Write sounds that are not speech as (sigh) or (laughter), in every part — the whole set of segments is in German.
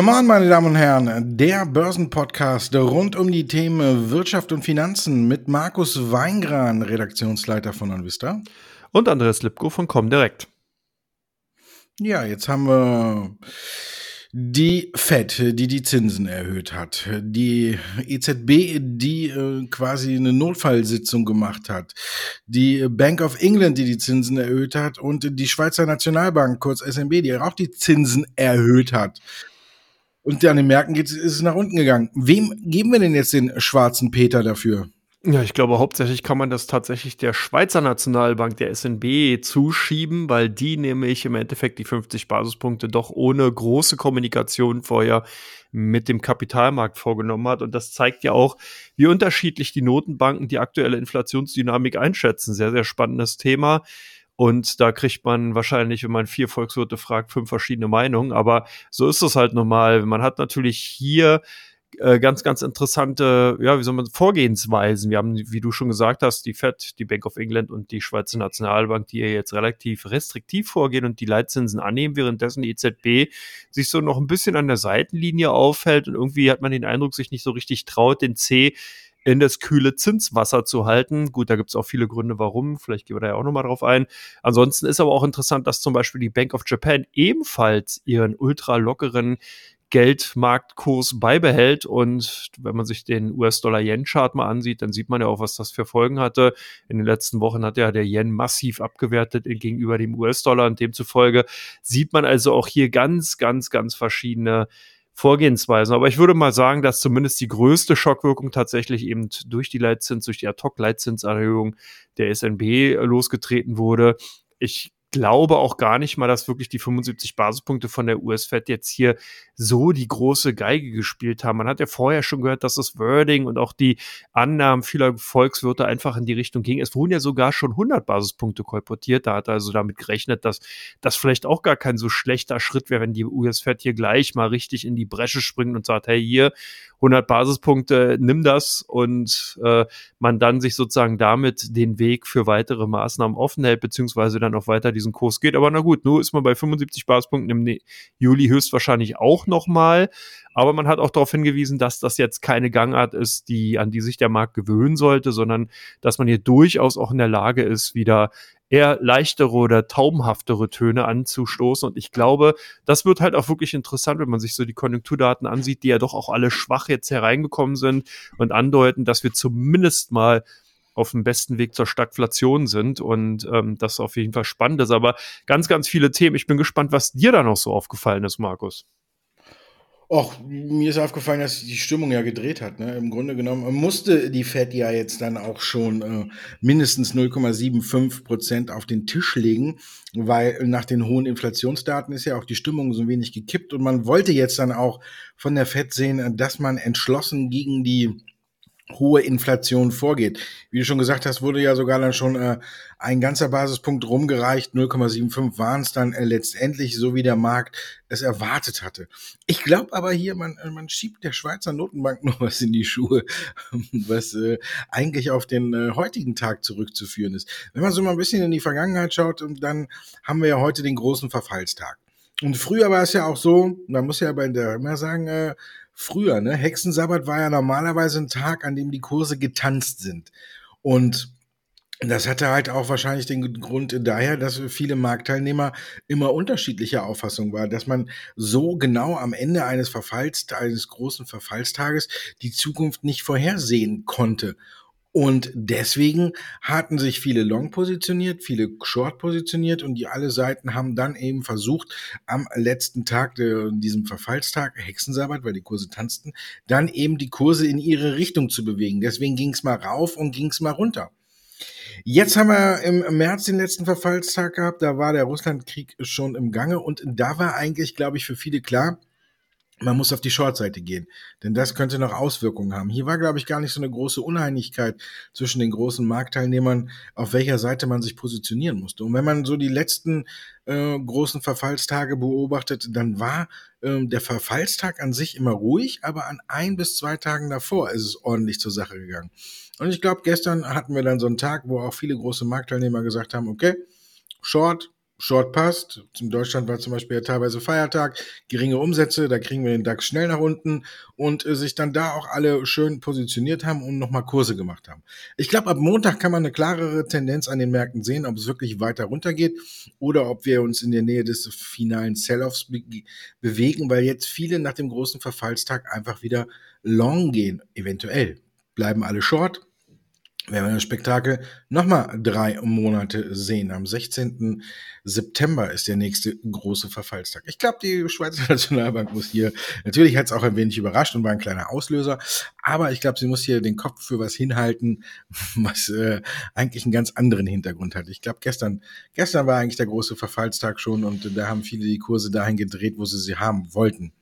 Come on, meine Damen und Herren, der Börsenpodcast rund um die Themen Wirtschaft und Finanzen mit Markus Weingran, Redaktionsleiter von Anvista. Und Andreas Lipko von Comdirect. Ja, jetzt haben wir die FED, die die Zinsen erhöht hat, die EZB, die äh, quasi eine Notfallsitzung gemacht hat, die Bank of England, die die Zinsen erhöht hat und die Schweizer Nationalbank, kurz SNB, die auch die Zinsen erhöht hat. Und an den Märkten geht, ist es nach unten gegangen. Wem geben wir denn jetzt den schwarzen Peter dafür? Ja, ich glaube, hauptsächlich kann man das tatsächlich der Schweizer Nationalbank, der SNB, zuschieben, weil die nämlich im Endeffekt die 50 Basispunkte doch ohne große Kommunikation vorher mit dem Kapitalmarkt vorgenommen hat. Und das zeigt ja auch, wie unterschiedlich die Notenbanken die aktuelle Inflationsdynamik einschätzen. Sehr, sehr spannendes Thema. Und da kriegt man wahrscheinlich, wenn man vier Volkswirte fragt, fünf verschiedene Meinungen. Aber so ist es halt normal. Man hat natürlich hier äh, ganz, ganz interessante, ja, wie soll man, Vorgehensweisen. Wir haben, wie du schon gesagt hast, die FED, die Bank of England und die Schweizer Nationalbank, die jetzt relativ restriktiv vorgehen und die Leitzinsen annehmen, währenddessen die EZB sich so noch ein bisschen an der Seitenlinie aufhält und irgendwie hat man den Eindruck, sich nicht so richtig traut, den C in das kühle Zinswasser zu halten. Gut, da gibt es auch viele Gründe, warum. Vielleicht gehen wir da ja auch nochmal drauf ein. Ansonsten ist aber auch interessant, dass zum Beispiel die Bank of Japan ebenfalls ihren ultra lockeren Geldmarktkurs beibehält. Und wenn man sich den US-Dollar-Yen-Chart mal ansieht, dann sieht man ja auch, was das für Folgen hatte. In den letzten Wochen hat ja der Yen massiv abgewertet gegenüber dem US-Dollar und demzufolge sieht man also auch hier ganz, ganz, ganz verschiedene Vorgehensweisen. Aber ich würde mal sagen, dass zumindest die größte Schockwirkung tatsächlich eben durch die Leitzins, durch die Ad-Hoc-Leitzinserhöhung der SNB losgetreten wurde. Ich glaube auch gar nicht mal, dass wirklich die 75 Basispunkte von der US-Fed jetzt hier so die große Geige gespielt haben. Man hat ja vorher schon gehört, dass das Wording und auch die Annahmen vieler Volkswirte einfach in die Richtung ging. Es wurden ja sogar schon 100 Basispunkte kolportiert. Da hat er also damit gerechnet, dass das vielleicht auch gar kein so schlechter Schritt wäre, wenn die US-Fed hier gleich mal richtig in die Bresche springt und sagt, hey, hier 100 Basispunkte, nimm das und äh, man dann sich sozusagen damit den Weg für weitere Maßnahmen offen hält, beziehungsweise dann auch weiter diesen Kurs geht. Aber na gut, nur ist man bei 75 Basispunkten im Juli höchstwahrscheinlich auch nochmal. Aber man hat auch darauf hingewiesen, dass das jetzt keine Gangart ist, die, an die sich der Markt gewöhnen sollte, sondern dass man hier durchaus auch in der Lage ist, wieder eher leichtere oder taubenhaftere Töne anzustoßen. Und ich glaube, das wird halt auch wirklich interessant, wenn man sich so die Konjunkturdaten ansieht, die ja doch auch alle schwach jetzt hereingekommen sind und andeuten, dass wir zumindest mal auf dem besten Weg zur Stagflation sind und ähm, das auf jeden Fall spannend ist. Aber ganz, ganz viele Themen. Ich bin gespannt, was dir da noch so aufgefallen ist, Markus. Och, mir ist aufgefallen, dass die Stimmung ja gedreht hat. Ne? Im Grunde genommen musste die Fed ja jetzt dann auch schon äh, mindestens 0,75 Prozent auf den Tisch legen, weil nach den hohen Inflationsdaten ist ja auch die Stimmung so ein wenig gekippt und man wollte jetzt dann auch von der Fed sehen, dass man entschlossen gegen die hohe Inflation vorgeht. Wie du schon gesagt hast, wurde ja sogar dann schon äh, ein ganzer Basispunkt rumgereicht. 0,75 waren es dann äh, letztendlich, so wie der Markt es erwartet hatte. Ich glaube aber hier, man, äh, man schiebt der Schweizer Notenbank (laughs) noch was in die Schuhe, was äh, eigentlich auf den äh, heutigen Tag zurückzuführen ist. Wenn man so mal ein bisschen in die Vergangenheit schaut, dann haben wir ja heute den großen Verfallstag. Und früher war es ja auch so, man muss ja bei der immer sagen, äh, früher, ne? Hexensabbat war ja normalerweise ein Tag, an dem die Kurse getanzt sind. Und das hatte halt auch wahrscheinlich den Grund daher, dass viele Marktteilnehmer immer unterschiedlicher Auffassung war, dass man so genau am Ende eines Verfalls, eines großen Verfallstages die Zukunft nicht vorhersehen konnte. Und deswegen hatten sich viele Long positioniert, viele Short positioniert und die alle Seiten haben dann eben versucht, am letzten Tag, äh, diesem Verfallstag, Hexensabbat, weil die Kurse tanzten, dann eben die Kurse in ihre Richtung zu bewegen. Deswegen ging es mal rauf und ging es mal runter. Jetzt haben wir im März den letzten Verfallstag gehabt, da war der Russlandkrieg schon im Gange und da war eigentlich, glaube ich, für viele klar, man muss auf die Short-Seite gehen, denn das könnte noch Auswirkungen haben. Hier war, glaube ich, gar nicht so eine große Uneinigkeit zwischen den großen Marktteilnehmern, auf welcher Seite man sich positionieren musste. Und wenn man so die letzten äh, großen Verfallstage beobachtet, dann war äh, der Verfallstag an sich immer ruhig, aber an ein bis zwei Tagen davor ist es ordentlich zur Sache gegangen. Und ich glaube, gestern hatten wir dann so einen Tag, wo auch viele große Marktteilnehmer gesagt haben, okay, Short, Short passt. In Deutschland war zum Beispiel ja teilweise Feiertag, geringe Umsätze, da kriegen wir den DAX schnell nach unten und äh, sich dann da auch alle schön positioniert haben und nochmal Kurse gemacht haben. Ich glaube, ab Montag kann man eine klarere Tendenz an den Märkten sehen, ob es wirklich weiter runtergeht oder ob wir uns in der Nähe des finalen Sell-offs be bewegen, weil jetzt viele nach dem großen Verfallstag einfach wieder long gehen, eventuell. Bleiben alle short, werden wir das Spektakel nochmal drei Monate sehen. Am 16. September ist der nächste große Verfallstag. Ich glaube, die Schweizer (laughs) Nationalbank muss hier, natürlich hat es auch ein wenig überrascht und war ein kleiner Auslöser, aber ich glaube, sie muss hier den Kopf für was hinhalten, (laughs) was äh, eigentlich einen ganz anderen Hintergrund hat. Ich glaube, gestern, gestern war eigentlich der große Verfallstag schon und da haben viele die Kurse dahin gedreht, wo sie sie haben wollten.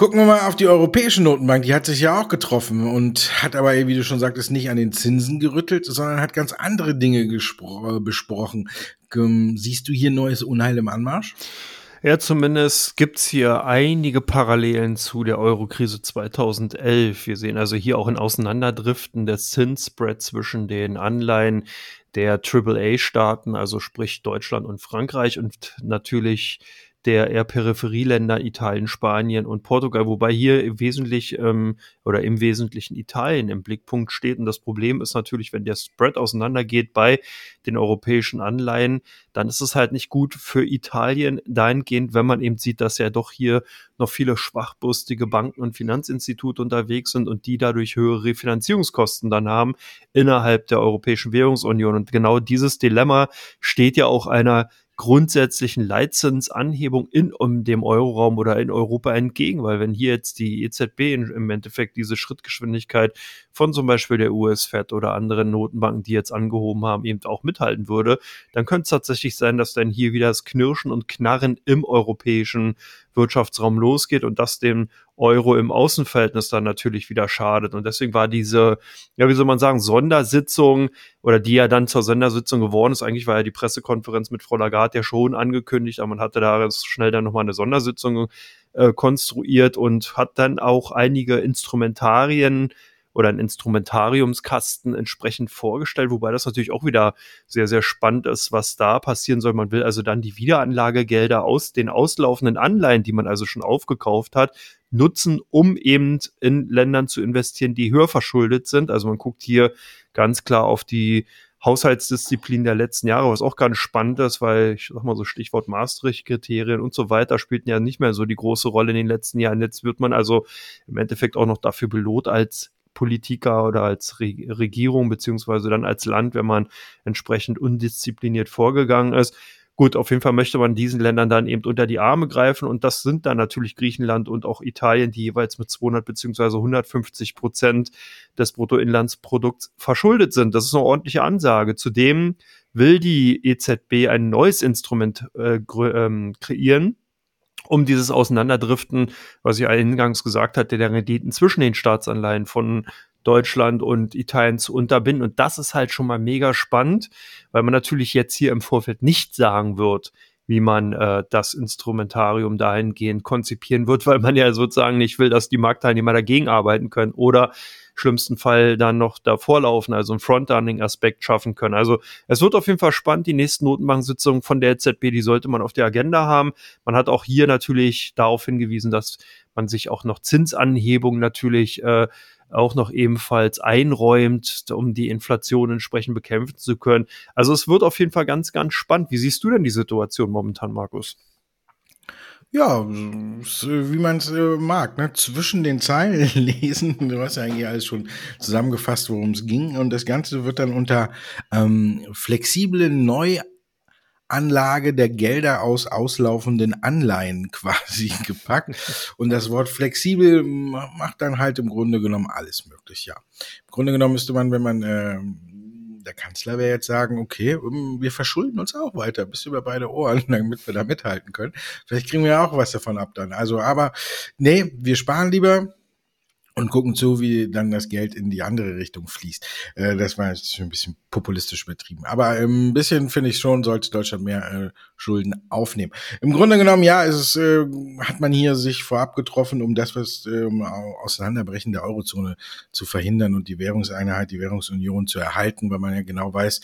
Gucken wir mal auf die Europäische Notenbank. Die hat sich ja auch getroffen und hat aber, wie du schon sagtest, nicht an den Zinsen gerüttelt, sondern hat ganz andere Dinge besprochen. Siehst du hier neues Unheil im Anmarsch? Ja, zumindest gibt's hier einige Parallelen zu der Eurokrise 2011. Wir sehen also hier auch ein Auseinanderdriften des Zinsspread zwischen den Anleihen der AAA-Staaten, also sprich Deutschland und Frankreich und natürlich der eher Peripherieländer Italien, Spanien und Portugal, wobei hier im Wesentlich ähm, oder im Wesentlichen Italien im Blickpunkt steht. Und das Problem ist natürlich, wenn der Spread auseinandergeht bei den europäischen Anleihen, dann ist es halt nicht gut für Italien dahingehend, wenn man eben sieht, dass ja doch hier noch viele schwachbrüstige Banken und Finanzinstitute unterwegs sind und die dadurch höhere Refinanzierungskosten dann haben innerhalb der Europäischen Währungsunion. Und genau dieses Dilemma steht ja auch einer grundsätzlichen Leitzinsanhebung in um dem Euroraum oder in Europa entgegen, weil wenn hier jetzt die EZB im Endeffekt diese Schrittgeschwindigkeit von zum Beispiel der US-Fed oder anderen Notenbanken, die jetzt angehoben haben, eben auch mithalten würde, dann könnte es tatsächlich sein, dass dann hier wieder das Knirschen und Knarren im europäischen Wirtschaftsraum losgeht und das dem Euro im Außenverhältnis dann natürlich wieder schadet. Und deswegen war diese, ja, wie soll man sagen, Sondersitzung oder die ja dann zur Sondersitzung geworden ist, eigentlich war ja die Pressekonferenz mit Frau Lagarde ja schon angekündigt, aber man hatte da schnell dann nochmal eine Sondersitzung äh, konstruiert und hat dann auch einige Instrumentarien oder ein Instrumentariumskasten entsprechend vorgestellt, wobei das natürlich auch wieder sehr, sehr spannend ist, was da passieren soll. Man will also dann die Wiederanlagegelder aus den auslaufenden Anleihen, die man also schon aufgekauft hat, nutzen, um eben in Ländern zu investieren, die höher verschuldet sind. Also man guckt hier ganz klar auf die Haushaltsdisziplin der letzten Jahre, was auch ganz spannend ist, weil ich sag mal so Stichwort Maastricht-Kriterien und so weiter spielten ja nicht mehr so die große Rolle in den letzten Jahren. Jetzt wird man also im Endeffekt auch noch dafür belohnt als Politiker oder als Re Regierung beziehungsweise dann als Land, wenn man entsprechend undiszipliniert vorgegangen ist. Gut, auf jeden Fall möchte man diesen Ländern dann eben unter die Arme greifen und das sind dann natürlich Griechenland und auch Italien, die jeweils mit 200 beziehungsweise 150 Prozent des Bruttoinlandsprodukts verschuldet sind. Das ist eine ordentliche Ansage. Zudem will die EZB ein neues Instrument äh, ähm, kreieren, um dieses Auseinanderdriften, was ich eingangs gesagt hatte, der Renditen zwischen den Staatsanleihen von Deutschland und Italien zu unterbinden. Und das ist halt schon mal mega spannend, weil man natürlich jetzt hier im Vorfeld nicht sagen wird, wie man äh, das Instrumentarium dahingehend konzipieren wird, (laughs) weil man ja sozusagen nicht will, dass die Marktteilnehmer dagegen arbeiten können oder schlimmsten Fall dann noch davor laufen, also einen Frontrunning-Aspekt schaffen können. Also es wird auf jeden Fall spannend. Die nächsten Notenbank-Sitzungen von der EZB, die sollte man auf der Agenda haben. Man hat auch hier natürlich darauf hingewiesen, dass man sich auch noch Zinsanhebungen natürlich äh, auch noch ebenfalls einräumt, um die Inflation entsprechend bekämpfen zu können. Also es wird auf jeden Fall ganz, ganz spannend. Wie siehst du denn die Situation momentan, Markus? Ja, wie man es äh, mag, ne? zwischen den Zeilen (laughs) lesen. Du hast ja eigentlich alles schon zusammengefasst, worum es ging. Und das Ganze wird dann unter ähm, flexible Neuanlage der Gelder aus auslaufenden Anleihen (laughs) quasi gepackt. Und das Wort flexibel macht dann halt im Grunde genommen alles möglich, ja. Im Grunde genommen müsste man, wenn man äh, der Kanzler wäre jetzt sagen, okay, ähm, wir verschulden uns auch weiter bis über beide Ohren, (laughs) damit wir da mithalten können. Vielleicht kriegen wir auch was davon ab dann. Also, aber nee, wir sparen lieber und gucken zu, wie dann das Geld in die andere Richtung fließt. Äh, das war jetzt ein bisschen populistisch betrieben. Aber ein bisschen finde ich schon, sollte Deutschland mehr äh, Schulden aufnehmen. Im Grunde genommen, ja, ist es, äh, hat man hier sich vorab getroffen, um das, was ähm, Auseinanderbrechen der Eurozone zu verhindern und die Währungseinheit, die Währungsunion zu erhalten, weil man ja genau weiß,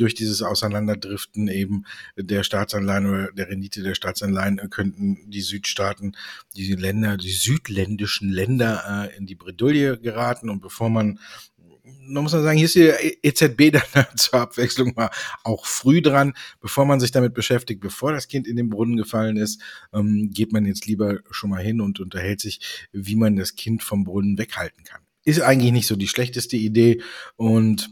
durch dieses Auseinanderdriften eben der Staatsanleihen oder der Rendite der Staatsanleihen könnten die Südstaaten, die Länder, die südländischen Länder äh, in die Bredouille geraten. Und bevor man da muss man sagen, hier ist die EZB (laughs) dann zur Abwechslung mal auch früh dran, bevor man sich damit beschäftigt, bevor das Kind in den Brunnen gefallen ist, ähm, geht man jetzt lieber schon mal hin und unterhält sich, wie man das Kind vom Brunnen weghalten kann. Ist eigentlich nicht so die schlechteste Idee. Und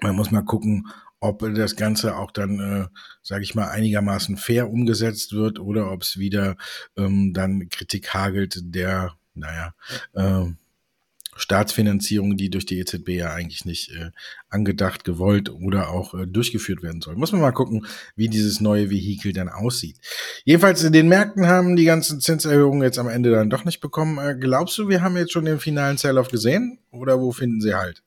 man muss mal gucken, ob das Ganze auch dann, äh, sage ich mal, einigermaßen fair umgesetzt wird oder ob es wieder ähm, dann Kritik hagelt der naja, äh, Staatsfinanzierung, die durch die EZB ja eigentlich nicht äh, angedacht, gewollt oder auch äh, durchgeführt werden soll. Muss man mal gucken, wie dieses neue Vehikel dann aussieht. Jedenfalls in den Märkten haben die ganzen Zinserhöhungen jetzt am Ende dann doch nicht bekommen. Äh, glaubst du, wir haben jetzt schon den finalen Sell-off gesehen oder wo finden sie halt?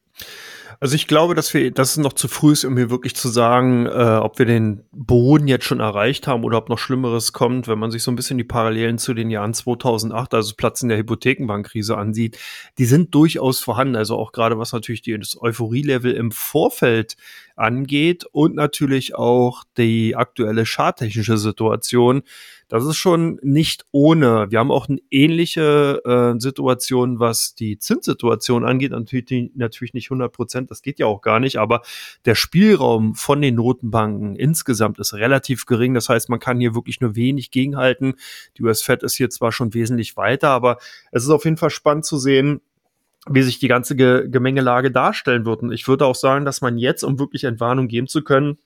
Also ich glaube, dass wir, dass es noch zu früh ist, um hier wirklich zu sagen, äh, ob wir den Boden jetzt schon erreicht haben oder ob noch Schlimmeres kommt. Wenn man sich so ein bisschen die Parallelen zu den Jahren 2008, also Platzen der Hypothekenbankkrise ansieht, die sind durchaus vorhanden. Also auch gerade was natürlich die, das Euphorie-Level im Vorfeld angeht und natürlich auch die aktuelle schadtechnische Situation das ist schon nicht ohne. Wir haben auch eine ähnliche äh, Situation, was die Zinssituation angeht. Natürlich, natürlich nicht 100 Prozent, das geht ja auch gar nicht, aber der Spielraum von den Notenbanken insgesamt ist relativ gering. Das heißt, man kann hier wirklich nur wenig gegenhalten. Die US-Fed ist hier zwar schon wesentlich weiter, aber es ist auf jeden Fall spannend zu sehen, wie sich die ganze Gemengelage darstellen wird. Und ich würde auch sagen, dass man jetzt, um wirklich Entwarnung geben zu können,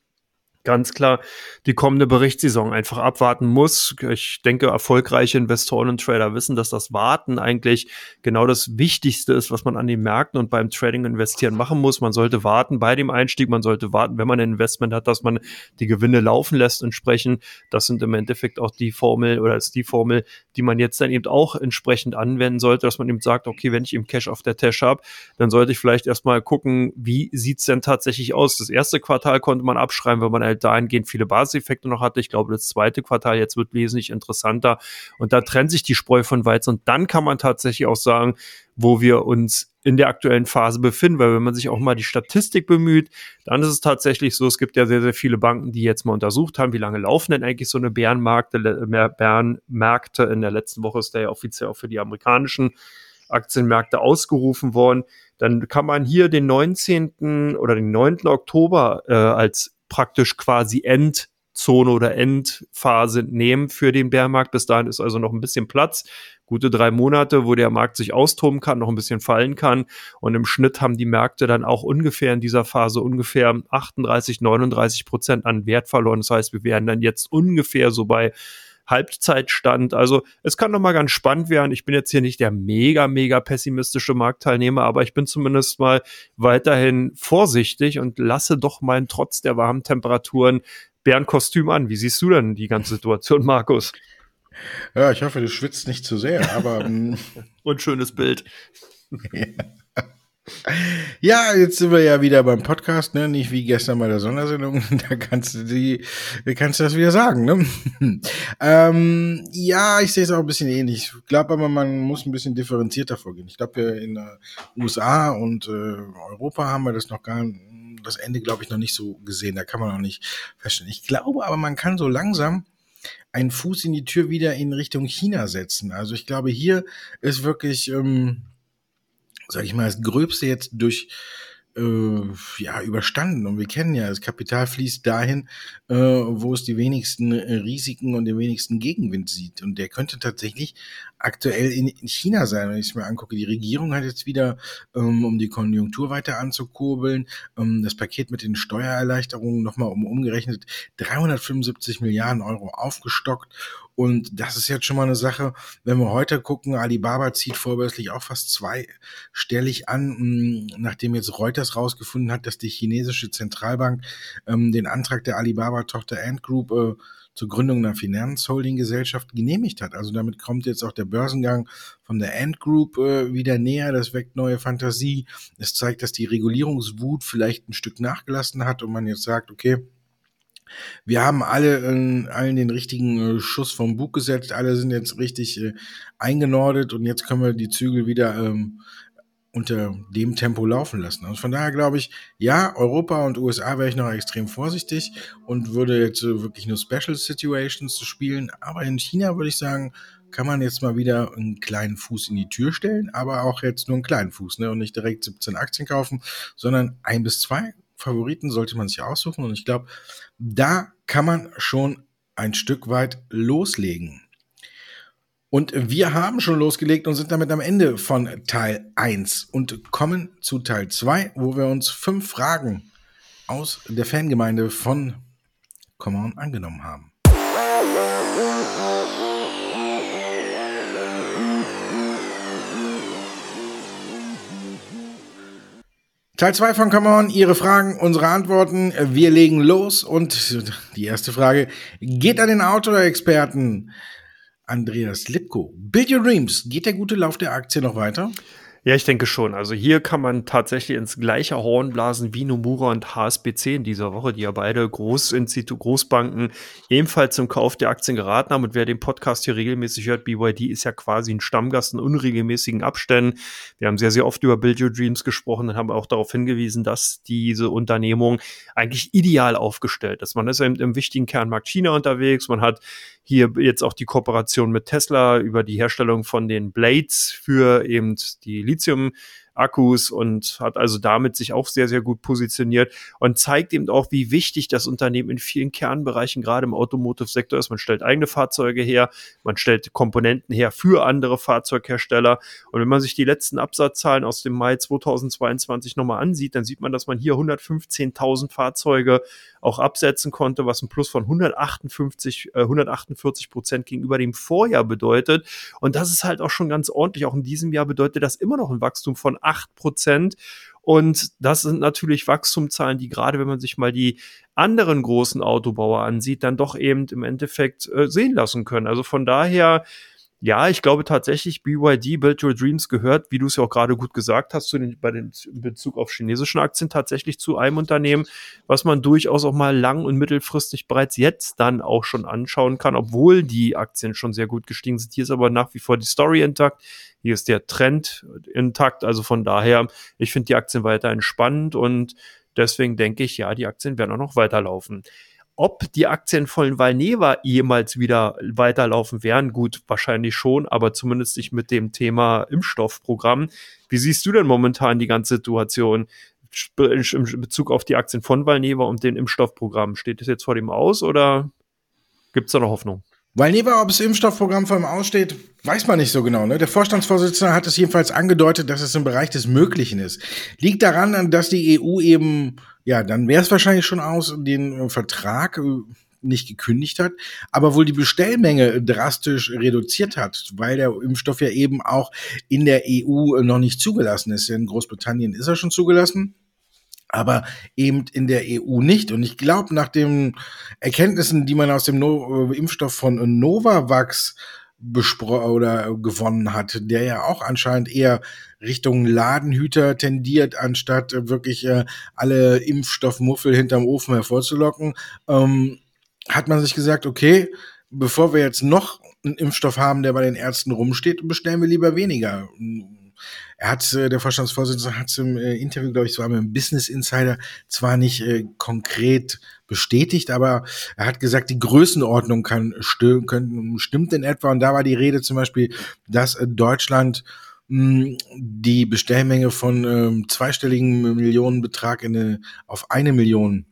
ganz klar die kommende Berichtssaison einfach abwarten muss. Ich denke, erfolgreiche Investoren und Trader wissen, dass das Warten eigentlich genau das Wichtigste ist, was man an den Märkten und beim Trading investieren machen muss. Man sollte warten bei dem Einstieg, man sollte warten, wenn man ein Investment hat, dass man die Gewinne laufen lässt entsprechend. Das sind im Endeffekt auch die Formel oder ist die Formel, die man jetzt dann eben auch entsprechend anwenden sollte, dass man eben sagt, okay, wenn ich eben Cash auf der Tasche habe, dann sollte ich vielleicht erstmal gucken, wie sieht's denn tatsächlich aus. Das erste Quartal konnte man abschreiben, wenn man halt dahingehend viele Basiseffekte noch hatte. Ich glaube, das zweite Quartal jetzt wird wesentlich interessanter und da trennt sich die Spreu von Weizen und dann kann man tatsächlich auch sagen, wo wir uns in der aktuellen Phase befinden, weil wenn man sich auch mal die Statistik bemüht, dann ist es tatsächlich so, es gibt ja sehr, sehr viele Banken, die jetzt mal untersucht haben, wie lange laufen denn eigentlich so eine Bärenmärkte, Bärenmärkte. In der letzten Woche ist der ja offiziell auch für die amerikanischen Aktienmärkte ausgerufen worden. Dann kann man hier den 19. oder den 9. Oktober äh, als praktisch quasi Endzone oder Endphase nehmen für den Bärmarkt. Bis dahin ist also noch ein bisschen Platz. Gute drei Monate, wo der Markt sich austoben kann, noch ein bisschen fallen kann. Und im Schnitt haben die Märkte dann auch ungefähr in dieser Phase ungefähr 38, 39 Prozent an Wert verloren. Das heißt, wir werden dann jetzt ungefähr so bei Halbzeitstand. Also es kann noch mal ganz spannend werden. Ich bin jetzt hier nicht der mega, mega pessimistische Marktteilnehmer, aber ich bin zumindest mal weiterhin vorsichtig und lasse doch mal trotz der warmen Temperaturen Bärenkostüm an. Wie siehst du denn die ganze Situation, Markus? Ja, ich hoffe, du schwitzt nicht zu sehr, aber. Ähm, (laughs) und schönes Bild. ja. (laughs) Ja, jetzt sind wir ja wieder beim Podcast, ne? Nicht wie gestern bei der Sondersendung. (laughs) Da kannst du die, kannst du das wieder sagen, ne? (laughs) ähm, ja, ich sehe es auch ein bisschen ähnlich. Ich glaube aber, man muss ein bisschen differenzierter vorgehen. Ich glaube, in den USA und äh, Europa haben wir das noch gar das Ende, glaube ich, noch nicht so gesehen. Da kann man noch nicht feststellen. Ich glaube aber, man kann so langsam einen Fuß in die Tür wieder in Richtung China setzen. Also ich glaube, hier ist wirklich, ähm, sag ich mal, das Gröbste jetzt durch äh, ja überstanden. Und wir kennen ja, das Kapital fließt dahin, äh, wo es die wenigsten äh, Risiken und den wenigsten Gegenwind sieht. Und der könnte tatsächlich aktuell in, in China sein, wenn ich es mir angucke. Die Regierung hat jetzt wieder, ähm, um die Konjunktur weiter anzukurbeln, ähm, das Paket mit den Steuererleichterungen nochmal um umgerechnet 375 Milliarden Euro aufgestockt und das ist jetzt schon mal eine Sache, wenn wir heute gucken, Alibaba zieht vorbörslich auch fast zweistellig an, hm, nachdem jetzt Reuters rausgefunden hat, dass die chinesische Zentralbank ähm, den Antrag der Alibaba-Tochter Ant Group äh, zur Gründung einer Finanzholding-Gesellschaft genehmigt hat. Also damit kommt jetzt auch der Börsengang von der Ant Group äh, wieder näher. Das weckt neue Fantasie. Es zeigt, dass die Regulierungswut vielleicht ein Stück nachgelassen hat und man jetzt sagt, okay, wir haben alle äh, allen den richtigen äh, Schuss vom Bug gesetzt, alle sind jetzt richtig äh, eingenordet und jetzt können wir die Zügel wieder ähm, unter dem Tempo laufen lassen. Also von daher glaube ich, ja, Europa und USA wäre ich noch extrem vorsichtig und würde jetzt äh, wirklich nur Special Situations spielen. Aber in China würde ich sagen, kann man jetzt mal wieder einen kleinen Fuß in die Tür stellen, aber auch jetzt nur einen kleinen Fuß ne? und nicht direkt 17 Aktien kaufen, sondern ein bis zwei Favoriten sollte man sich aussuchen. Und ich glaube, da kann man schon ein Stück weit loslegen. Und wir haben schon losgelegt und sind damit am Ende von Teil 1 und kommen zu Teil 2, wo wir uns fünf Fragen aus der Fangemeinde von Come angenommen haben. Teil 2 von Come On, Ihre Fragen, unsere Antworten. Wir legen los und die erste Frage geht an den Outdoor-Experten. Andreas Lipko. Build Your Dreams. Geht der gute Lauf der Aktie noch weiter? Ja, ich denke schon. Also hier kann man tatsächlich ins gleiche Horn blasen wie Nomura und HSBC in dieser Woche, die ja beide Großinstitut, Großbanken ebenfalls zum Kauf der Aktien geraten haben. Und wer den Podcast hier regelmäßig hört, BYD ist ja quasi ein Stammgast in unregelmäßigen Abständen. Wir haben sehr, sehr oft über Build Your Dreams gesprochen und haben auch darauf hingewiesen, dass diese Unternehmung eigentlich ideal aufgestellt ist. Man ist eben im wichtigen Kernmarkt China unterwegs. Man hat hier jetzt auch die Kooperation mit Tesla über die Herstellung von den Blades für eben die Lithium Akkus und hat also damit sich auch sehr, sehr gut positioniert und zeigt eben auch, wie wichtig das Unternehmen in vielen Kernbereichen, gerade im Automotive-Sektor ist. Man stellt eigene Fahrzeuge her, man stellt Komponenten her für andere Fahrzeughersteller. Und wenn man sich die letzten Absatzzahlen aus dem Mai 2022 nochmal ansieht, dann sieht man, dass man hier 115.000 Fahrzeuge auch absetzen konnte, was ein Plus von 158, äh, 148 Prozent gegenüber dem Vorjahr bedeutet. Und das ist halt auch schon ganz ordentlich. Auch in diesem Jahr bedeutet das immer noch ein Wachstum von 8 Prozent. Und das sind natürlich Wachstumszahlen, die gerade, wenn man sich mal die anderen großen Autobauer ansieht, dann doch eben im Endeffekt äh, sehen lassen können. Also von daher ja, ich glaube tatsächlich, BYD Build Your Dreams gehört, wie du es ja auch gerade gut gesagt hast, zu den, bei den in Bezug auf chinesischen Aktien tatsächlich zu einem Unternehmen, was man durchaus auch mal lang- und mittelfristig bereits jetzt dann auch schon anschauen kann, obwohl die Aktien schon sehr gut gestiegen sind. Hier ist aber nach wie vor die Story intakt. Hier ist der Trend intakt. Also von daher, ich finde die Aktien weiterhin spannend und deswegen denke ich, ja, die Aktien werden auch noch weiterlaufen. Ob die Aktien von Valneva jemals wieder weiterlaufen werden, gut, wahrscheinlich schon, aber zumindest nicht mit dem Thema Impfstoffprogramm. Wie siehst du denn momentan die ganze Situation in Bezug auf die Aktien von Valneva und den Impfstoffprogramm? Steht das jetzt vor dem aus oder gibt es da noch Hoffnung? Weil Neber, ob das Impfstoffprogramm vor ihm aussteht, weiß man nicht so genau. Ne? Der Vorstandsvorsitzende hat es jedenfalls angedeutet, dass es im Bereich des Möglichen ist. Liegt daran, dass die EU eben, ja, dann wäre es wahrscheinlich schon aus, den Vertrag äh, nicht gekündigt hat, aber wohl die Bestellmenge drastisch reduziert hat, weil der Impfstoff ja eben auch in der EU noch nicht zugelassen ist. In Großbritannien ist er schon zugelassen aber eben in der EU nicht. Und ich glaube, nach den Erkenntnissen, die man aus dem no äh, Impfstoff von Novavax oder gewonnen hat, der ja auch anscheinend eher Richtung Ladenhüter tendiert, anstatt wirklich äh, alle Impfstoffmuffel hinterm Ofen hervorzulocken, ähm, hat man sich gesagt, okay, bevor wir jetzt noch einen Impfstoff haben, der bei den Ärzten rumsteht, bestellen wir lieber weniger er hat, äh, der Vorstandsvorsitzende hat es im äh, Interview, glaube ich, zwar mit dem Business Insider zwar nicht äh, konkret bestätigt, aber er hat gesagt, die Größenordnung kann können, stimmt in etwa. Und da war die Rede zum Beispiel, dass Deutschland hm, die Bestellmenge von ähm, zweistelligen Millionenbetrag in eine, auf eine Million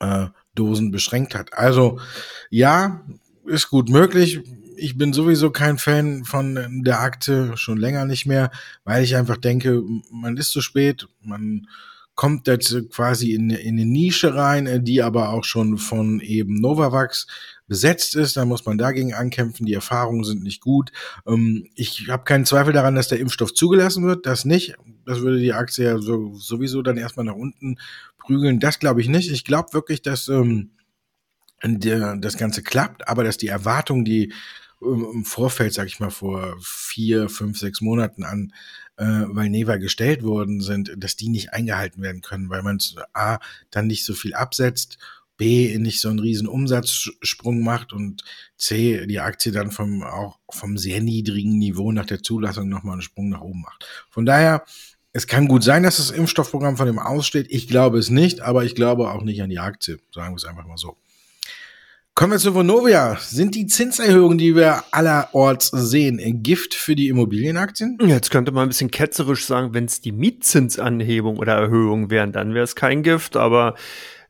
äh, Dosen beschränkt hat. Also ja, ist gut möglich ich bin sowieso kein Fan von der Akte, schon länger nicht mehr, weil ich einfach denke, man ist zu spät, man kommt jetzt quasi in, in eine Nische rein, die aber auch schon von eben Novavax besetzt ist. Da muss man dagegen ankämpfen. Die Erfahrungen sind nicht gut. Ähm, ich habe keinen Zweifel daran, dass der Impfstoff zugelassen wird. Das nicht. Das würde die Aktie ja so, sowieso dann erstmal nach unten prügeln. Das glaube ich nicht. Ich glaube wirklich, dass ähm, der, das Ganze klappt, aber dass die Erwartungen, die im Vorfeld, sag ich mal, vor vier, fünf, sechs Monaten an äh, Valneva gestellt worden sind, dass die nicht eingehalten werden können, weil man A, dann nicht so viel absetzt, B, nicht so einen riesen Umsatzsprung macht und C, die Aktie dann vom, auch vom sehr niedrigen Niveau nach der Zulassung nochmal einen Sprung nach oben macht. Von daher, es kann gut sein, dass das Impfstoffprogramm von dem aussteht. Ich glaube es nicht, aber ich glaube auch nicht an die Aktie. Sagen wir es einfach mal so. Kommen wir zu Vonovia. Sind die Zinserhöhungen, die wir allerorts sehen, Gift für die Immobilienaktien? Jetzt könnte man ein bisschen ketzerisch sagen, wenn es die Mietzinsanhebung oder Erhöhung wären, dann wäre es kein Gift, aber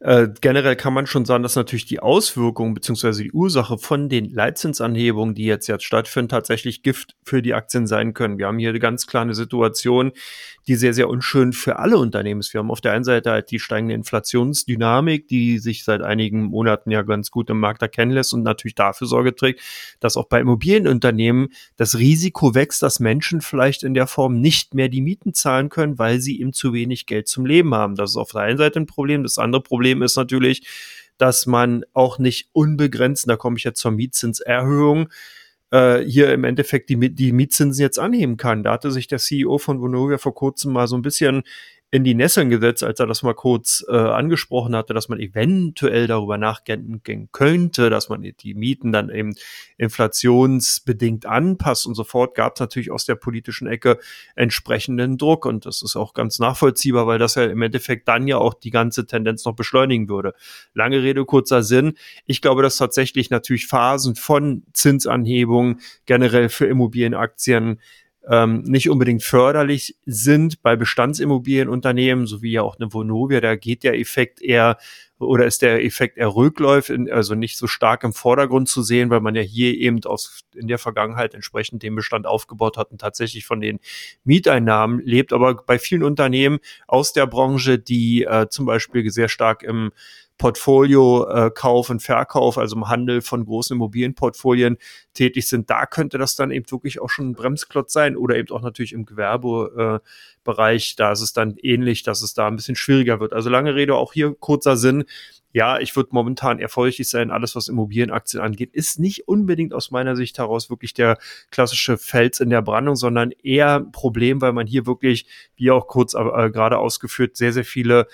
äh, generell kann man schon sagen, dass natürlich die Auswirkungen beziehungsweise die Ursache von den Leitzinsanhebungen, die jetzt jetzt stattfinden, tatsächlich Gift für die Aktien sein können. Wir haben hier eine ganz kleine Situation, die sehr, sehr unschön für alle Unternehmen ist. Wir haben auf der einen Seite halt die steigende Inflationsdynamik, die sich seit einigen Monaten ja ganz gut im Markt erkennen lässt und natürlich dafür Sorge trägt, dass auch bei Immobilienunternehmen das Risiko wächst, dass Menschen vielleicht in der Form nicht mehr die Mieten zahlen können, weil sie eben zu wenig Geld zum Leben haben. Das ist auf der einen Seite ein Problem. Das andere Problem ist natürlich, dass man auch nicht unbegrenzt, da komme ich jetzt zur Mietzinserhöhung, äh, hier im Endeffekt die, die Mietzinsen jetzt anheben kann. Da hatte sich der CEO von Vonovia vor kurzem mal so ein bisschen in die Nesseln gesetzt, als er das mal kurz äh, angesprochen hatte, dass man eventuell darüber nachdenken könnte, dass man die Mieten dann eben inflationsbedingt anpasst und sofort gab es natürlich aus der politischen Ecke entsprechenden Druck und das ist auch ganz nachvollziehbar, weil das ja im Endeffekt dann ja auch die ganze Tendenz noch beschleunigen würde. Lange Rede, kurzer Sinn. Ich glaube, dass tatsächlich natürlich Phasen von Zinsanhebungen generell für Immobilienaktien ähm, nicht unbedingt förderlich sind bei Bestandsimmobilienunternehmen, so wie ja auch eine Vonovia, da geht der Effekt eher oder ist der Effekt eher rückläufig, also nicht so stark im Vordergrund zu sehen, weil man ja hier eben aus, in der Vergangenheit entsprechend den Bestand aufgebaut hat und tatsächlich von den Mieteinnahmen lebt. Aber bei vielen Unternehmen aus der Branche, die äh, zum Beispiel sehr stark im Portfolio äh, Kauf und Verkauf, also im Handel von großen Immobilienportfolien tätig sind, da könnte das dann eben wirklich auch schon ein Bremsklotz sein oder eben auch natürlich im Gewerbebereich, äh, da ist es dann ähnlich, dass es da ein bisschen schwieriger wird. Also lange Rede, auch hier kurzer Sinn. Ja, ich würde momentan vorsichtig sein. Alles, was Immobilienaktien angeht, ist nicht unbedingt aus meiner Sicht heraus wirklich der klassische Fels in der Brandung, sondern eher ein Problem, weil man hier wirklich, wie auch kurz äh, gerade ausgeführt, sehr, sehr viele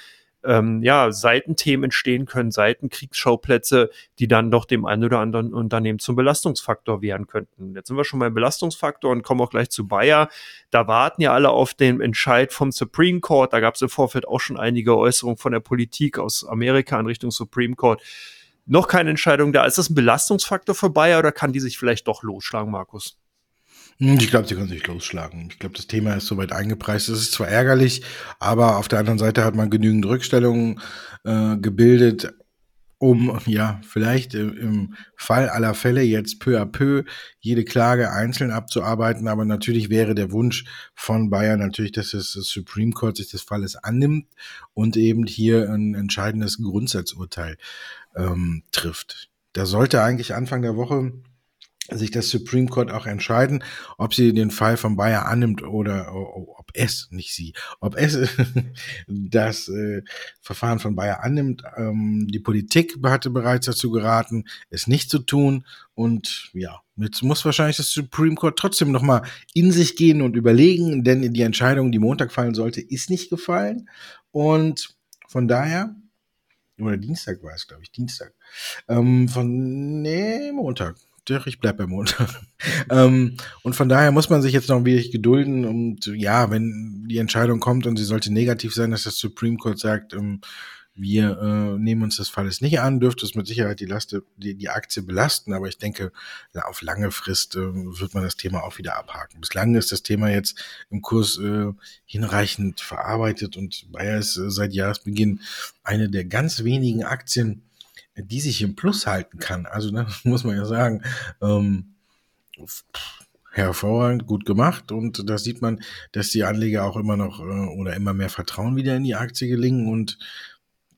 ähm, ja, Seitenthemen entstehen können, Seitenkriegsschauplätze, die dann doch dem einen oder anderen Unternehmen zum Belastungsfaktor werden könnten. Jetzt sind wir schon beim Belastungsfaktor und kommen auch gleich zu Bayer. Da warten ja alle auf den Entscheid vom Supreme Court. Da gab es im Vorfeld auch schon einige Äußerungen von der Politik aus Amerika in Richtung Supreme Court. Noch keine Entscheidung da. Ist das ein Belastungsfaktor für Bayer oder kann die sich vielleicht doch losschlagen, Markus? Hm, ich glaube, sie können sich losschlagen. Ich glaube, das Thema ist soweit eingepreist. Es ist zwar ärgerlich, aber auf der anderen Seite hat man genügend Rückstellungen äh, gebildet, um ja vielleicht im Fall aller Fälle jetzt peu à peu jede Klage einzeln abzuarbeiten. Aber natürlich wäre der Wunsch von Bayern natürlich, dass das Supreme Court sich des Falles annimmt und eben hier ein entscheidendes Grundsatzurteil ähm, trifft. Da sollte eigentlich Anfang der Woche sich das Supreme Court auch entscheiden, ob sie den Fall von Bayer annimmt oder ob es, nicht sie, ob es (laughs) das äh, Verfahren von Bayer annimmt. Ähm, die Politik hatte bereits dazu geraten, es nicht zu tun. Und ja, jetzt muss wahrscheinlich das Supreme Court trotzdem nochmal in sich gehen und überlegen, denn die Entscheidung, die Montag fallen sollte, ist nicht gefallen. Und von daher, oder Dienstag war es, glaube ich, Dienstag. Ähm, von, nee, Montag doch, ich bleib beim Montag. ähm, und von daher muss man sich jetzt noch wirklich gedulden und ja, wenn die Entscheidung kommt und sie sollte negativ sein, dass das Supreme Court sagt, ähm, wir äh, nehmen uns das Falles nicht an, dürfte es mit Sicherheit die, Laste, die, die Aktie belasten, aber ich denke, ja, auf lange Frist äh, wird man das Thema auch wieder abhaken. Bislang ist das Thema jetzt im Kurs äh, hinreichend verarbeitet und Bayer ist äh, seit Jahresbeginn eine der ganz wenigen Aktien, die sich im Plus halten kann. Also ne, (laughs) muss man ja sagen, ähm, hervorragend, gut gemacht. Und da sieht man, dass die Anleger auch immer noch äh, oder immer mehr Vertrauen wieder in die Aktie gelingen. Und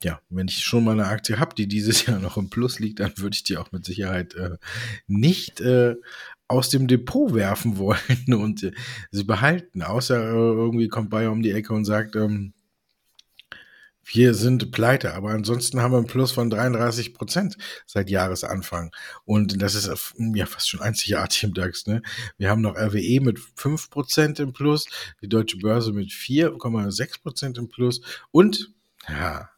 ja, wenn ich schon mal eine Aktie habe, die dieses (laughs) Jahr noch im Plus liegt, dann würde ich die auch mit Sicherheit äh, nicht äh, aus dem Depot werfen wollen (laughs) und äh, sie behalten. Außer äh, irgendwie kommt Bayer um die Ecke und sagt, ähm, wir sind pleite, aber ansonsten haben wir ein Plus von 33 Prozent seit Jahresanfang. Und das ist ja fast schon einzigartig im DAX. Ne? Wir haben noch RWE mit 5 Prozent im Plus, die Deutsche Börse mit 4,6 Prozent im Plus und ja,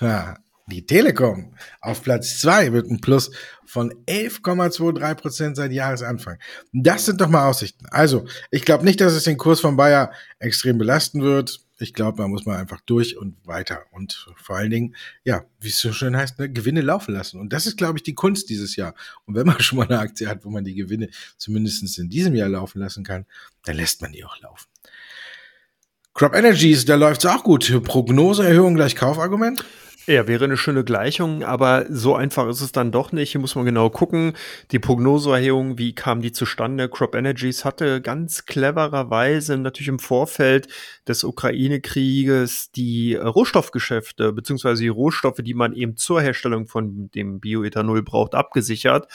ja, die Telekom auf Platz zwei mit einem Plus von 11,23 Prozent seit Jahresanfang. Das sind doch mal Aussichten. Also, ich glaube nicht, dass es den Kurs von Bayer extrem belasten wird. Ich glaube, man muss mal einfach durch und weiter. Und vor allen Dingen, ja, wie es so schön heißt, ne, Gewinne laufen lassen. Und das ist, glaube ich, die Kunst dieses Jahr. Und wenn man (laughs) schon mal eine Aktie hat, wo man die Gewinne zumindest in diesem Jahr laufen lassen kann, dann lässt man die auch laufen. Crop Energies, da läuft es auch gut. Prognoseerhöhung gleich Kaufargument? Ja, wäre eine schöne Gleichung, aber so einfach ist es dann doch nicht. Hier muss man genau gucken. Die Prognoseerhöhung, wie kam die zustande? Crop Energies hatte ganz clevererweise natürlich im Vorfeld des Ukraine-Krieges die Rohstoffgeschäfte beziehungsweise die Rohstoffe, die man eben zur Herstellung von dem Bioethanol braucht, abgesichert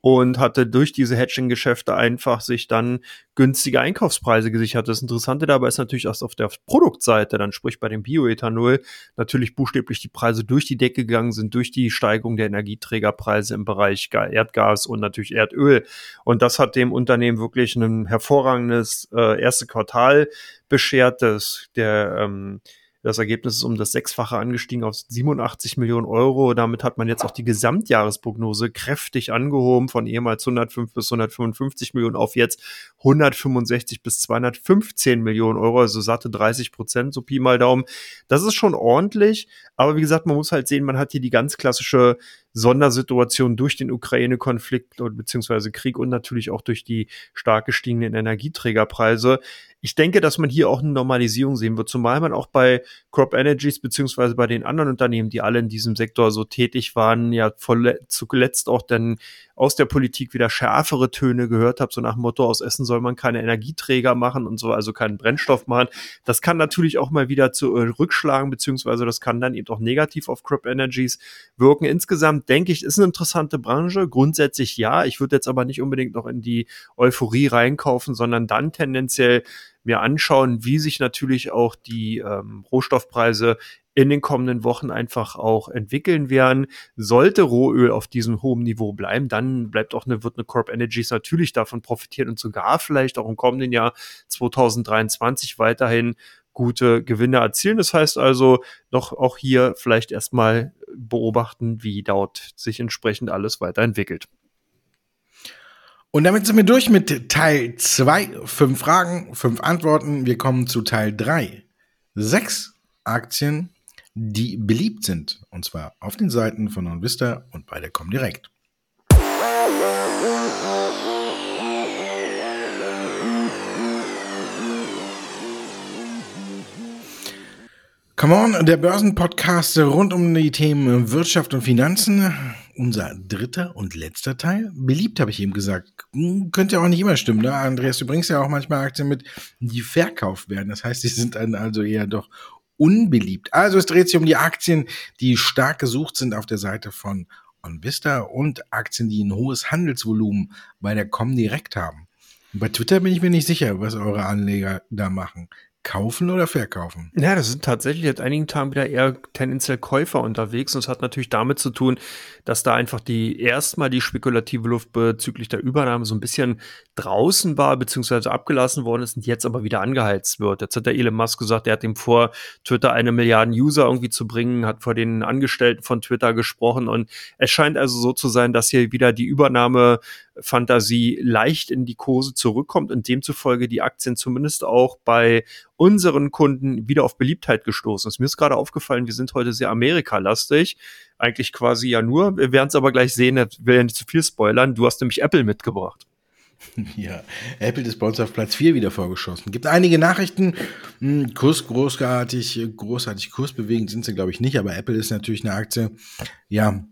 und hatte durch diese Hedging-Geschäfte einfach sich dann günstige Einkaufspreise gesichert. Das Interessante dabei ist natürlich, dass auf der Produktseite, dann sprich bei dem Bioethanol, natürlich buchstäblich die Preise durch die Decke gegangen sind, durch die Steigung der Energieträgerpreise im Bereich Erdgas und natürlich Erdöl. Und das hat dem Unternehmen wirklich ein hervorragendes äh, erste Quartal beschert. Das, der ähm, das Ergebnis ist um das Sechsfache angestiegen auf 87 Millionen Euro. Damit hat man jetzt auch die Gesamtjahresprognose kräftig angehoben von ehemals 105 bis 155 Millionen auf jetzt 165 bis 215 Millionen Euro, also satte 30 Prozent, so Pi mal Daumen. Das ist schon ordentlich, aber wie gesagt, man muss halt sehen, man hat hier die ganz klassische Sondersituation durch den Ukraine-Konflikt beziehungsweise Krieg und natürlich auch durch die stark gestiegenen Energieträgerpreise. Ich denke, dass man hier auch eine Normalisierung sehen wird, zumal man auch bei Crop Energies beziehungsweise bei den anderen Unternehmen, die alle in diesem Sektor so tätig waren, ja zuletzt auch dann aus der Politik wieder schärfere Töne gehört habe, so nach dem Motto, aus Essen soll man keine Energieträger machen und so, also keinen Brennstoff machen. Das kann natürlich auch mal wieder zu äh, Rückschlagen, beziehungsweise das kann dann eben auch negativ auf Crop Energies wirken. Insgesamt denke ich, ist eine interessante Branche. Grundsätzlich ja. Ich würde jetzt aber nicht unbedingt noch in die Euphorie reinkaufen, sondern dann tendenziell mir anschauen, wie sich natürlich auch die ähm, Rohstoffpreise in den kommenden Wochen einfach auch entwickeln werden. Sollte Rohöl auf diesem hohen Niveau bleiben, dann bleibt auch eine, wird eine Corp Energies natürlich davon profitieren und sogar vielleicht auch im kommenden Jahr 2023 weiterhin gute Gewinne erzielen. Das heißt also, noch auch hier vielleicht erstmal beobachten, wie dort sich entsprechend alles weiterentwickelt. Und damit sind wir durch mit Teil 2. Fünf Fragen, fünf Antworten. Wir kommen zu Teil 3. Sechs Aktien, die beliebt sind. Und zwar auf den Seiten von OnVista und bei der Comdirect. Come on, der Börsenpodcast rund um die Themen Wirtschaft und Finanzen. Unser dritter und letzter Teil. Beliebt, habe ich eben gesagt. Könnte ja auch nicht immer stimmen, ne? Andreas, du bringst ja auch manchmal Aktien mit, die verkauft werden. Das heißt, sie sind dann also eher doch unbeliebt. Also es dreht sich um die Aktien, die stark gesucht sind auf der Seite von OnVista und Aktien, die ein hohes Handelsvolumen bei der Comdirect haben. Bei Twitter bin ich mir nicht sicher, was eure Anleger da machen. Kaufen oder verkaufen? Ja, das sind tatsächlich seit einigen Tagen wieder eher tendenziell Käufer unterwegs. Und es hat natürlich damit zu tun, dass da einfach die erstmal die spekulative Luft bezüglich der Übernahme so ein bisschen draußen war, beziehungsweise abgelassen worden ist und jetzt aber wieder angeheizt wird. Jetzt hat der Elon Musk gesagt, er hat ihm vor, Twitter eine Milliarden User irgendwie zu bringen, hat vor den Angestellten von Twitter gesprochen. Und es scheint also so zu sein, dass hier wieder die Übernahme Fantasie leicht in die Kurse zurückkommt und demzufolge die Aktien zumindest auch bei unseren Kunden wieder auf Beliebtheit gestoßen ist. Mir ist gerade aufgefallen, wir sind heute sehr Amerika-lastig. Eigentlich quasi ja nur. Wir werden es aber gleich sehen, ich will ja nicht zu viel spoilern. Du hast nämlich Apple mitgebracht. (laughs) Ja, Apple ist bei uns auf Platz 4 wieder vorgeschossen. Gibt einige Nachrichten. Hm, Kurs großartig, großartig kursbewegend sind sie, glaube ich, nicht, aber Apple ist natürlich eine Aktie, ja,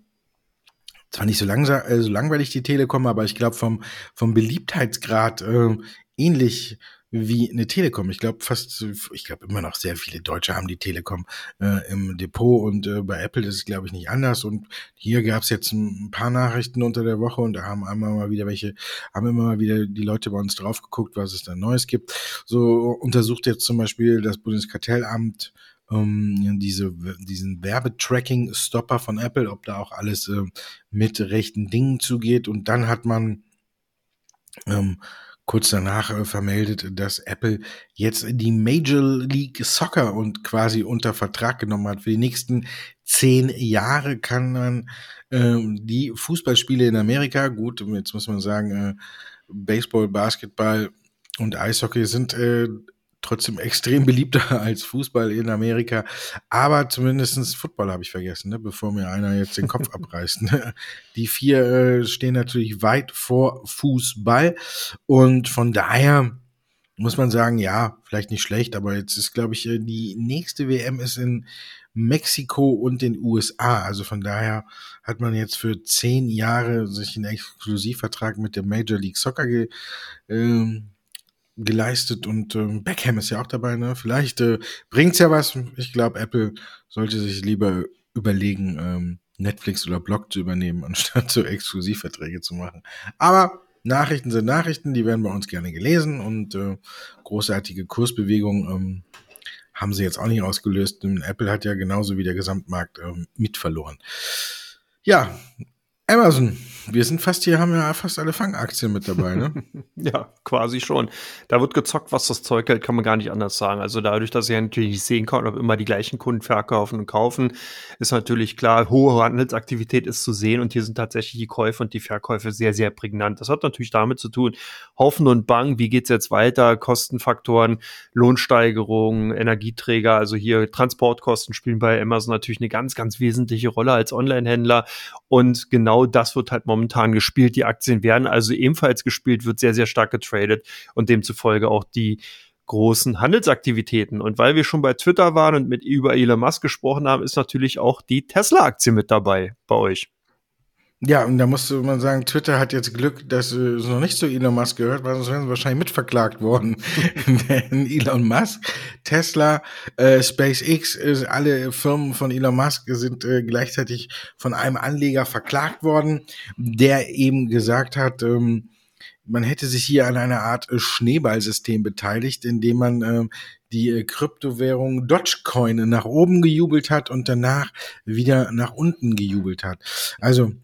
zwar nicht so, langsam, äh, so langweilig die Telekom, aber ich glaube vom, vom Beliebtheitsgrad äh, ähnlich wie eine Telekom. Ich glaube fast, ich glaube immer noch sehr viele Deutsche haben die Telekom äh, im Depot und äh, bei Apple ist es glaube ich nicht anders. Und hier gab es jetzt ein paar Nachrichten unter der Woche und da haben einmal mal wieder welche, haben immer mal wieder die Leute bei uns drauf geguckt, was es da Neues gibt. So untersucht jetzt zum Beispiel das Bundeskartellamt ähm, diese, diesen Werbetracking-Stopper von Apple, ob da auch alles äh, mit rechten Dingen zugeht. Und dann hat man ähm, kurz danach äh, vermeldet, dass Apple jetzt die Major League Soccer und quasi unter Vertrag genommen hat. Für die nächsten zehn Jahre kann man ähm, die Fußballspiele in Amerika, gut, jetzt muss man sagen, äh, Baseball, Basketball und Eishockey sind äh, trotzdem extrem beliebter (laughs) als Fußball in Amerika. Aber zumindestens Football habe ich vergessen, ne? bevor mir einer jetzt den Kopf (laughs) abreißt. Ne? Die vier äh, stehen natürlich weit vor Fußball. Und von daher muss man sagen, ja, vielleicht nicht schlecht, aber jetzt ist, glaube ich, äh, die nächste WM ist in Mexiko und den USA. Also von daher hat man jetzt für zehn Jahre sich einen Exklusivvertrag mit der Major League Soccer ge, äh, geleistet und ähm, Beckham ist ja auch dabei, ne? Vielleicht äh, bringt's ja was. Ich glaube, Apple sollte sich lieber überlegen, ähm, Netflix oder Blog zu übernehmen, (laughs) anstatt so Exklusivverträge zu machen. Aber Nachrichten sind Nachrichten, die werden bei uns gerne gelesen und äh, großartige Kursbewegungen ähm, haben sie jetzt auch nicht ausgelöst. Apple hat ja genauso wie der Gesamtmarkt ähm, mitverloren. Ja, Amazon. Wir sind fast hier, haben ja fast alle Fangaktien mit dabei, ne? (laughs) ja, quasi schon. Da wird gezockt, was das Zeug hält, kann man gar nicht anders sagen. Also dadurch, dass ja natürlich nicht sehen kann, ob immer die gleichen Kunden verkaufen und kaufen, ist natürlich klar, hohe Handelsaktivität ist zu sehen und hier sind tatsächlich die Käufe und die Verkäufe sehr, sehr prägnant. Das hat natürlich damit zu tun, Hoffen und Bang, wie geht's jetzt weiter? Kostenfaktoren, Lohnsteigerungen, Energieträger, also hier Transportkosten spielen bei Amazon natürlich eine ganz, ganz wesentliche Rolle als Online-Händler und genau das wird halt momentan gespielt. Die Aktien werden also ebenfalls gespielt, wird sehr, sehr stark getradet und demzufolge auch die großen Handelsaktivitäten. Und weil wir schon bei Twitter waren und mit über Elon Musk gesprochen haben, ist natürlich auch die Tesla-Aktie mit dabei bei euch. Ja, und da musste man sagen, Twitter hat jetzt Glück, dass es noch nicht zu Elon Musk gehört, weil sonst wären sie wahrscheinlich mitverklagt worden. (laughs) Denn Elon Musk, Tesla, äh, SpaceX, äh, alle Firmen von Elon Musk sind äh, gleichzeitig von einem Anleger verklagt worden, der eben gesagt hat, ähm, man hätte sich hier an einer Art äh, Schneeballsystem beteiligt, indem man äh, die äh, Kryptowährung Dogecoin nach oben gejubelt hat und danach wieder nach unten gejubelt hat. Also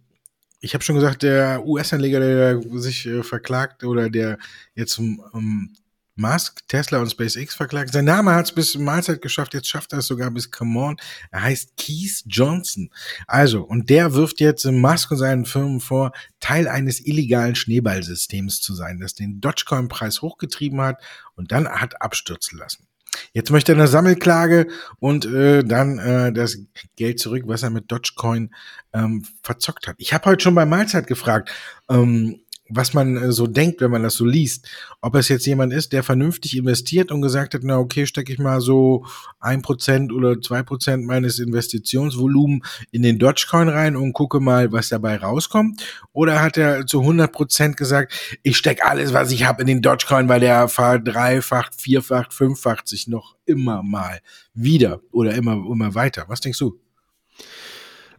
ich habe schon gesagt, der US-Anleger, der sich äh, verklagt oder der jetzt um, Musk, Tesla und SpaceX verklagt. Sein Name hat es bis Mahlzeit geschafft, jetzt schafft er es sogar bis Come On. Er heißt Keith Johnson. Also, und der wirft jetzt Musk und seinen Firmen vor, Teil eines illegalen Schneeballsystems zu sein, das den Dogecoin-Preis hochgetrieben hat und dann hat abstürzen lassen. Jetzt möchte er eine Sammelklage und äh, dann äh, das Geld zurück, was er mit Dogecoin ähm, verzockt hat. Ich habe heute schon bei Mahlzeit gefragt, ähm, was man äh, so denkt, wenn man das so liest. Ob es jetzt jemand ist, der vernünftig investiert und gesagt hat, na okay, stecke ich mal so ein Prozent oder zwei Prozent meines Investitionsvolumen in den Dogecoin rein und gucke mal, was dabei rauskommt. Oder hat er zu 100 Prozent gesagt, ich stecke alles, was ich habe in den Dogecoin, weil der verdreifacht, vierfacht, fünffacht sich noch immer mal wieder oder immer, immer weiter. Was denkst du?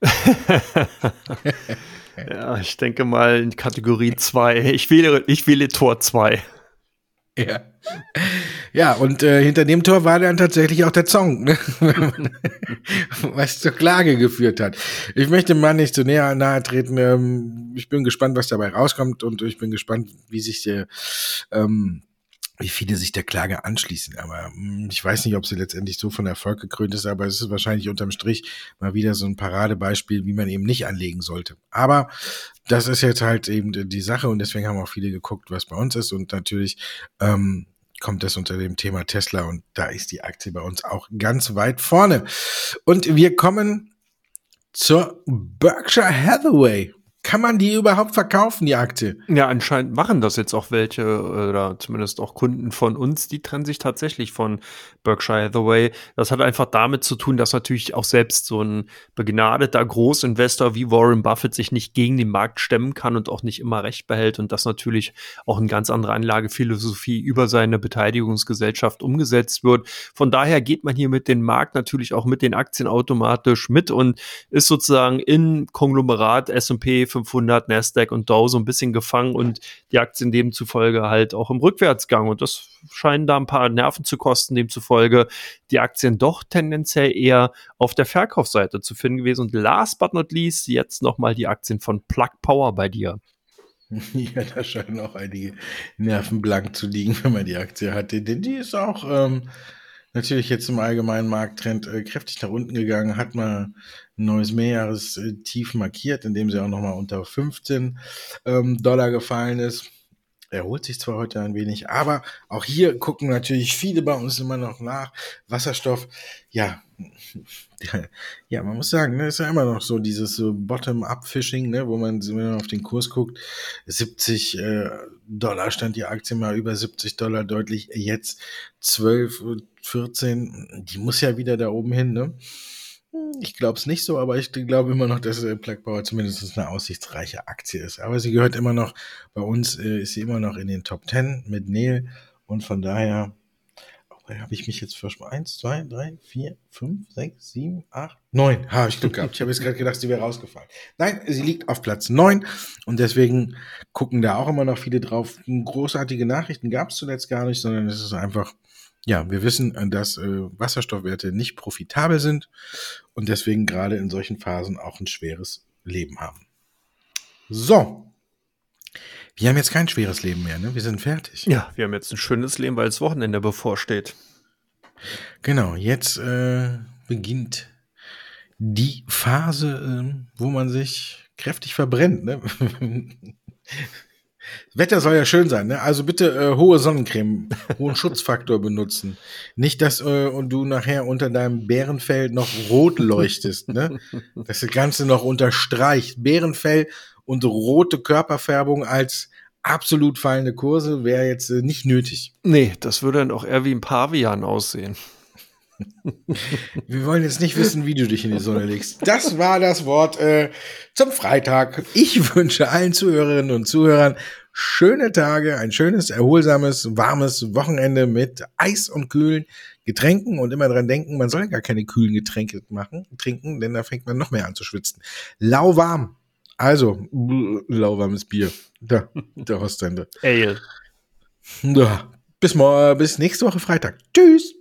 (laughs) (laughs) Ja, ich denke mal in Kategorie 2. Ich wähle, ich wähle Tor 2. Ja. Ja, und äh, hinter dem Tor war dann tatsächlich auch der Zong, ne? (laughs) was zur Klage geführt hat. Ich möchte mal nicht zu näher nahe treten. Ähm, ich bin gespannt, was dabei rauskommt und ich bin gespannt, wie sich der ähm, wie viele sich der Klage anschließen. Aber hm, ich weiß nicht, ob sie letztendlich so von Erfolg gekrönt ist, aber es ist wahrscheinlich unterm Strich mal wieder so ein Paradebeispiel, wie man eben nicht anlegen sollte. Aber das ist jetzt halt eben die Sache und deswegen haben auch viele geguckt, was bei uns ist und natürlich ähm, kommt das unter dem Thema Tesla und da ist die Aktie bei uns auch ganz weit vorne. Und wir kommen zur Berkshire Hathaway. Kann man die überhaupt verkaufen, die Aktie? Ja, anscheinend machen das jetzt auch welche oder zumindest auch Kunden von uns, die trennen sich tatsächlich von Berkshire Hathaway. Das hat einfach damit zu tun, dass natürlich auch selbst so ein begnadeter Großinvestor wie Warren Buffett sich nicht gegen den Markt stemmen kann und auch nicht immer recht behält und das natürlich auch eine ganz andere Anlagephilosophie über seine Beteiligungsgesellschaft umgesetzt wird. Von daher geht man hier mit dem Markt natürlich auch mit den Aktien automatisch mit und ist sozusagen in Konglomerat S&P 500, Nasdaq und Dow so ein bisschen gefangen und die Aktien demzufolge halt auch im Rückwärtsgang. Und das scheinen da ein paar Nerven zu kosten, demzufolge die Aktien doch tendenziell eher auf der Verkaufsseite zu finden gewesen. Und last but not least jetzt nochmal die Aktien von Plug Power bei dir. (laughs) Ja, da scheinen auch einige Nerven blank zu liegen, wenn man die Aktie hat. Denn die ist auch ähm, natürlich jetzt im allgemeinen Markttrend äh, kräftig nach unten gegangen, hat mal ein neues Mehrjahrestief markiert, indem sie auch nochmal unter 15 ähm, Dollar gefallen ist. Erholt sich zwar heute ein wenig, aber auch hier gucken natürlich viele bei uns immer noch nach. Wasserstoff, ja, (laughs) ja, man muss sagen, ne, ist ja immer noch so dieses so Bottom-up-Fishing, ne, wo man, wenn man auf den Kurs guckt, 70 äh, Dollar stand die Aktie mal über 70 Dollar deutlich, jetzt 12, 14, die muss ja wieder da oben hin, ne? Ich glaube es nicht so, aber ich glaube immer noch, dass äh, Plug Power zumindest eine aussichtsreiche Aktie ist. Aber sie gehört immer noch, bei uns äh, ist sie immer noch in den Top 10 mit Neil und von daher habe ich mich jetzt versprochen. Eins, zwei, drei, vier, fünf, sechs, sieben, acht, neun. Habe ich Glück gehabt. Ich habe jetzt gerade gedacht, sie wäre rausgefallen. Nein, sie liegt auf Platz neun und deswegen gucken da auch immer noch viele drauf. Großartige Nachrichten gab es zuletzt gar nicht, sondern es ist einfach, ja, wir wissen, dass äh, Wasserstoffwerte nicht profitabel sind und deswegen gerade in solchen Phasen auch ein schweres Leben haben. So, wir haben jetzt kein schweres Leben mehr, ne? Wir sind fertig. Ja, wir haben jetzt ein schönes Leben, weil das Wochenende bevorsteht. Genau, jetzt äh, beginnt die Phase, äh, wo man sich kräftig verbrennt. Ne? (laughs) Wetter soll ja schön sein, ne? Also bitte äh, hohe Sonnencreme, hohen Schutzfaktor benutzen. Nicht, dass äh, und du nachher unter deinem Bärenfell noch rot leuchtest, ne? (laughs) Das Ganze noch unterstreicht. Bärenfell und rote Körperfärbung als absolut fallende Kurse wäre jetzt äh, nicht nötig. Nee, das würde dann auch eher wie ein Pavian aussehen. (laughs) Wir wollen jetzt nicht wissen, wie du dich in die Sonne legst. Das war das Wort äh, zum Freitag. Ich (laughs) wünsche allen Zuhörerinnen und Zuhörern schöne Tage, ein schönes, erholsames, warmes Wochenende mit Eis und kühlen Getränken und immer dran denken, man soll gar keine kühlen Getränke machen, trinken, denn da fängt man noch mehr an zu schwitzen. Lauwarm also, lauwarmes Bier. Da, der Ostende. (laughs) Ale. Ja, bis, morgen, bis nächste Woche Freitag. Tschüss.